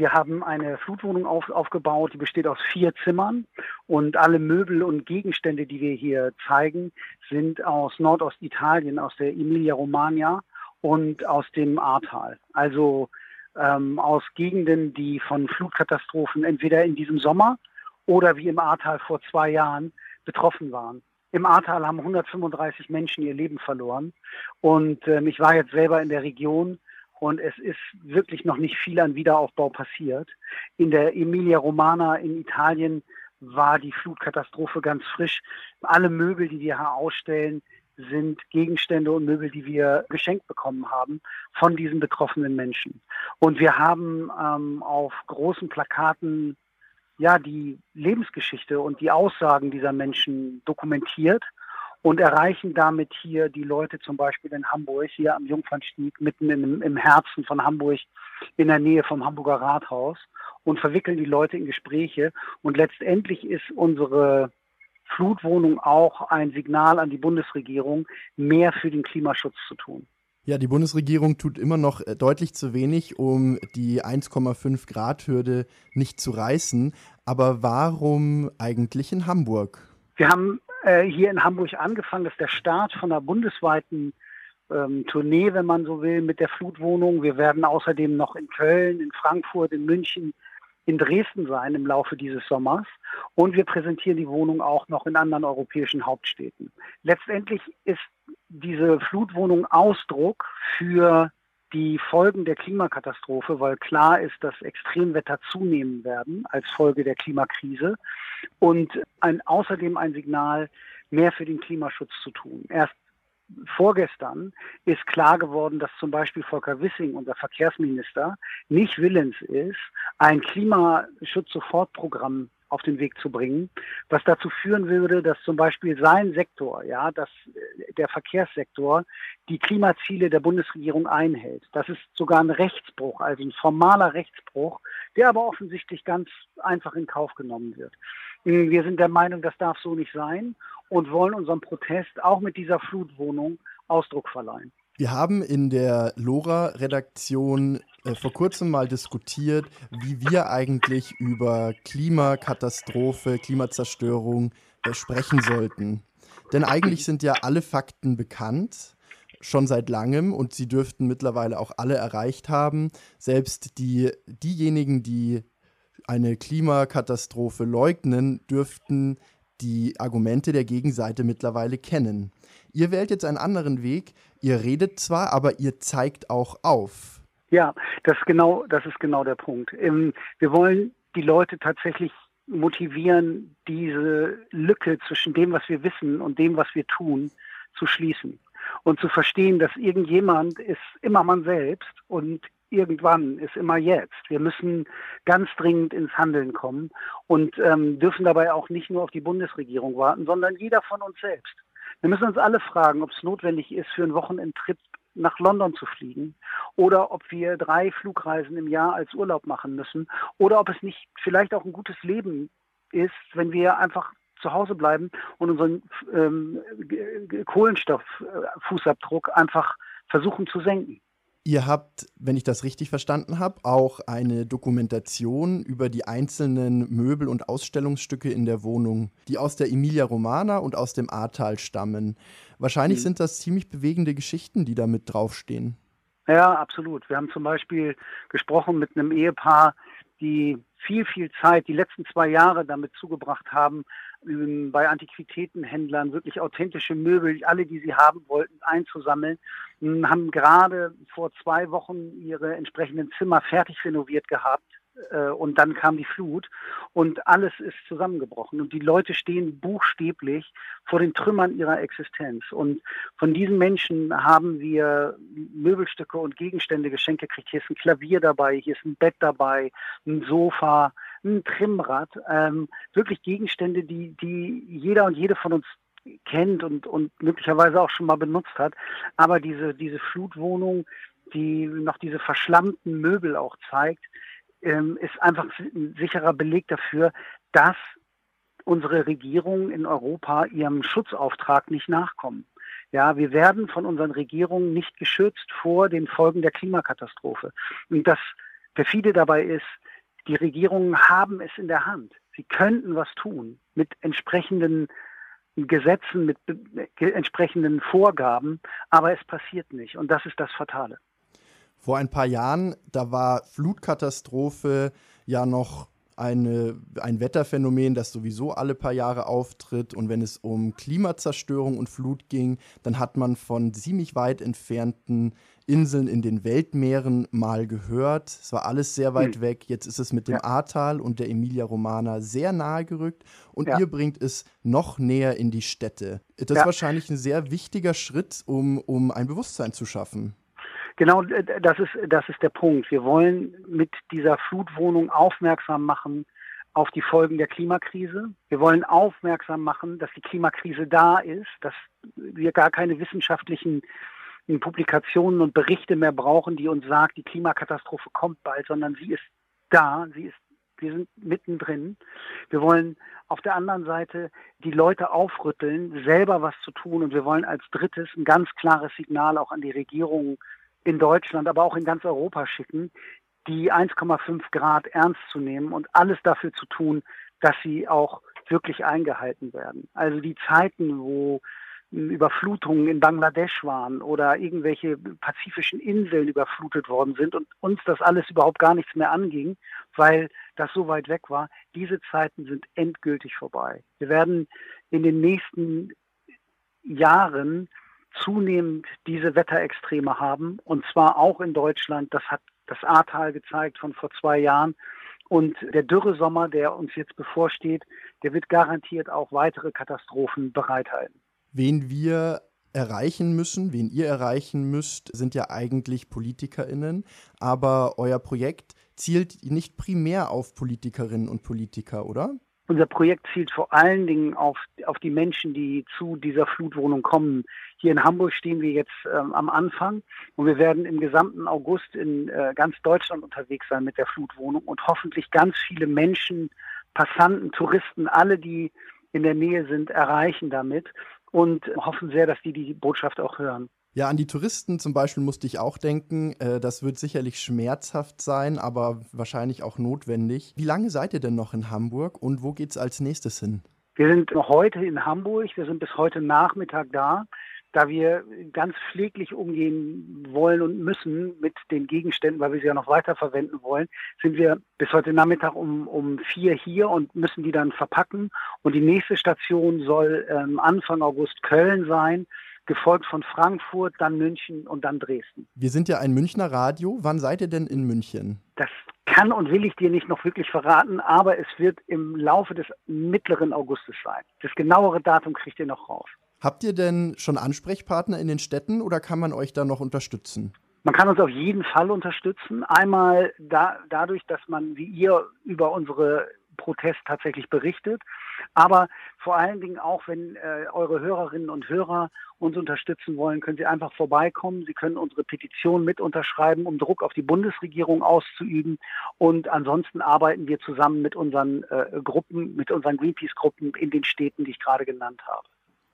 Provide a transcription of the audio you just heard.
Wir haben eine Flutwohnung auf, aufgebaut, die besteht aus vier Zimmern und alle Möbel und Gegenstände, die wir hier zeigen, sind aus Nordostitalien, aus der Emilia-Romagna und aus dem Ahrtal. Also ähm, aus Gegenden, die von Flutkatastrophen entweder in diesem Sommer oder wie im Ahrtal vor zwei Jahren betroffen waren. Im Ahrtal haben 135 Menschen ihr Leben verloren und ähm, ich war jetzt selber in der Region und es ist wirklich noch nicht viel an Wiederaufbau passiert. In der Emilia Romana in Italien war die Flutkatastrophe ganz frisch. Alle Möbel, die wir hier ausstellen, sind Gegenstände und Möbel, die wir geschenkt bekommen haben von diesen betroffenen Menschen. Und wir haben ähm, auf großen Plakaten ja die Lebensgeschichte und die Aussagen dieser Menschen dokumentiert und erreichen damit hier die Leute zum Beispiel in Hamburg, hier am Jungfernstieg, mitten im, im Herzen von Hamburg, in der Nähe vom Hamburger Rathaus und verwickeln die Leute in Gespräche. Und letztendlich ist unsere Flutwohnung auch ein Signal an die Bundesregierung, mehr für den Klimaschutz zu tun. Ja, die Bundesregierung tut immer noch äh, deutlich zu wenig, um die 1,5 Grad Hürde nicht zu reißen. Aber warum eigentlich in Hamburg? Wir haben äh, hier in Hamburg angefangen. Das ist der Start von einer bundesweiten ähm, Tournee, wenn man so will, mit der Flutwohnung. Wir werden außerdem noch in Köln, in Frankfurt, in München, in Dresden sein im Laufe dieses Sommers. Und wir präsentieren die Wohnung auch noch in anderen europäischen Hauptstädten. Letztendlich ist diese Flutwohnung Ausdruck für die Folgen der Klimakatastrophe, weil klar ist, dass Extremwetter zunehmen werden als Folge der Klimakrise und ein, außerdem ein Signal, mehr für den Klimaschutz zu tun. Erst vorgestern ist klar geworden, dass zum Beispiel Volker Wissing, unser Verkehrsminister, nicht willens ist, ein Klimaschutz-Sofortprogramm auf den Weg zu bringen, was dazu führen würde, dass zum Beispiel sein Sektor, ja, dass äh, der Verkehrssektor die Klimaziele der Bundesregierung einhält. Das ist sogar ein Rechtsbruch, also ein formaler Rechtsbruch, der aber offensichtlich ganz einfach in Kauf genommen wird. Hm, wir sind der Meinung, das darf so nicht sein und wollen unserem Protest auch mit dieser Flutwohnung Ausdruck verleihen. Wir haben in der LoRa-Redaktion äh, vor kurzem mal diskutiert, wie wir eigentlich über Klimakatastrophe, Klimazerstörung äh, sprechen sollten. Denn eigentlich sind ja alle Fakten bekannt, schon seit langem, und sie dürften mittlerweile auch alle erreicht haben. Selbst die, diejenigen, die eine Klimakatastrophe leugnen, dürften die Argumente der Gegenseite mittlerweile kennen. Ihr wählt jetzt einen anderen Weg. Ihr redet zwar, aber ihr zeigt auch auf. Ja, das genau, das ist genau der Punkt. Ähm, wir wollen die Leute tatsächlich motivieren, diese Lücke zwischen dem, was wir wissen und dem, was wir tun, zu schließen und zu verstehen, dass irgendjemand ist immer man selbst und irgendwann ist immer jetzt. Wir müssen ganz dringend ins Handeln kommen und ähm, dürfen dabei auch nicht nur auf die Bundesregierung warten, sondern jeder von uns selbst. Wir müssen uns alle fragen, ob es notwendig ist, für einen Wochenendtrip nach London zu fliegen oder ob wir drei Flugreisen im Jahr als Urlaub machen müssen oder ob es nicht vielleicht auch ein gutes Leben ist, wenn wir einfach zu Hause bleiben und unseren ähm, Kohlenstofffußabdruck einfach versuchen zu senken. Ihr habt, wenn ich das richtig verstanden habe, auch eine Dokumentation über die einzelnen Möbel und Ausstellungsstücke in der Wohnung, die aus der Emilia Romana und aus dem Ahrtal stammen. Wahrscheinlich mhm. sind das ziemlich bewegende Geschichten, die da mit draufstehen. Ja, absolut. Wir haben zum Beispiel gesprochen mit einem Ehepaar, die viel, viel Zeit, die letzten zwei Jahre damit zugebracht haben, ähm, bei Antiquitätenhändlern wirklich authentische Möbel, alle, die sie haben wollten, einzusammeln. Hm, haben gerade vor zwei Wochen ihre entsprechenden Zimmer fertig renoviert gehabt. Äh, und dann kam die Flut und alles ist zusammengebrochen. Und die Leute stehen buchstäblich vor den Trümmern ihrer Existenz. Und von diesen Menschen haben wir Möbelstücke und Gegenstände geschenkt gekriegt. Hier ist ein Klavier dabei, hier ist ein Bett dabei, ein Sofa, ein Trimmrad, ähm, wirklich Gegenstände, die, die jeder und jede von uns kennt und, und möglicherweise auch schon mal benutzt hat. Aber diese, diese Flutwohnung, die noch diese verschlammten Möbel auch zeigt, ähm, ist einfach ein sicherer Beleg dafür, dass unsere Regierungen in Europa ihrem Schutzauftrag nicht nachkommen. Ja, wir werden von unseren Regierungen nicht geschützt vor den Folgen der Klimakatastrophe. Und das perfide dabei ist, Die Regierungen haben es in der Hand. Sie könnten was tun mit entsprechenden Gesetzen, mit entsprechenden Vorgaben, aber es passiert nicht. Und das ist das Fatale. Vor ein paar Jahren, da war Flutkatastrophe ja noch eine, ein Wetterphänomen, das sowieso alle paar Jahre auftritt. Und wenn es um Klimazerstörung und Flut ging, dann hat man von ziemlich weit entfernten Inseln in den Weltmeeren mal gehört. Es war alles sehr weit hm. weg. Jetzt ist es mit dem ja. Ahrtal und der Emilia Romana sehr nahe gerückt. Und ja. ihr bringt es noch näher in die Städte. Das ja. ist wahrscheinlich ein sehr wichtiger Schritt, um, um ein Bewusstsein zu schaffen. Genau, das ist, das ist der Punkt. Wir wollen mit dieser Flutwohnung aufmerksam machen auf die Folgen der Klimakrise. Wir wollen aufmerksam machen, dass die Klimakrise da ist, dass wir gar keine wissenschaftlichen Publikationen und Berichte mehr brauchen, die uns sagen, die Klimakatastrophe kommt bald, sondern sie ist da, sie ist, wir sind mittendrin. Wir wollen auf der anderen Seite die Leute aufrütteln, selber was zu tun und wir wollen als drittes ein ganz klares Signal auch an die Regierung in Deutschland, aber auch in ganz Europa schicken, die 1,5 Grad ernst zu nehmen und alles dafür zu tun, dass sie auch wirklich eingehalten werden. Also die Zeiten, wo Überflutungen in Bangladesch waren oder irgendwelche pazifischen Inseln überflutet worden sind und uns das alles überhaupt gar nichts mehr anging, weil das so weit weg war, diese Zeiten sind endgültig vorbei. Wir werden in den nächsten Jahren zunehmend diese Wetterextreme haben und zwar auch in Deutschland. Das hat das Ahrtal gezeigt von vor zwei Jahren. Und der Dürresommer, der uns jetzt bevorsteht, der wird garantiert auch weitere Katastrophen bereithalten. Wen wir erreichen müssen, wen ihr erreichen müsst, sind ja eigentlich PolitikerInnen. Aber euer Projekt zielt nicht primär auf Politikerinnen und Politiker, oder? Unser Projekt zielt vor allen Dingen auf, auf die Menschen, die zu dieser Flutwohnung kommen. Hier in Hamburg stehen wir jetzt ähm, am Anfang und wir werden im gesamten August in äh, ganz Deutschland unterwegs sein mit der Flutwohnung und hoffentlich ganz viele Menschen, Passanten, Touristen, alle, die in der Nähe sind, erreichen damit und hoffen sehr, dass die die Botschaft auch hören. Ja, an die Touristen zum Beispiel musste ich auch denken. Äh, das wird sicherlich schmerzhaft sein, aber wahrscheinlich auch notwendig. Wie lange seid ihr denn noch in Hamburg und wo geht es als nächstes hin? Wir sind heute in Hamburg. Wir sind bis heute Nachmittag da da wir ganz pfleglich umgehen wollen und müssen mit den Gegenständen, weil wir sie ja noch weiter verwenden wollen, sind wir bis heute Nachmittag um, um vier hier und müssen die dann verpacken. Und die nächste Station soll ähm, Anfang August Köln sein gefolgt von Frankfurt, dann München und dann Dresden. Wir sind ja ein Münchner Radio. Wann seid ihr denn in München? Das kann und will ich dir nicht noch wirklich verraten, aber es wird im Laufe des mittleren Augustes sein. Das genauere Datum kriegt ihr noch raus. Habt ihr denn schon Ansprechpartner in den Städten oder kann man euch da noch unterstützen? Man kann uns auf jeden Fall unterstützen. Einmal da, dadurch, dass man wie ihr über unsere Protest tatsächlich berichtet. Aber vor allen Dingen auch, wenn äh, eure Hörerinnen und Hörer uns unterstützen wollen, können Sie einfach vorbeikommen. Sie können unsere Petition mit unterschreiben, um Druck auf die Bundesregierung auszuüben. Und ansonsten arbeiten wir zusammen mit unseren äh, Gruppen, mit unseren Greenpeace-Gruppen in den Städten, die ich gerade genannt habe.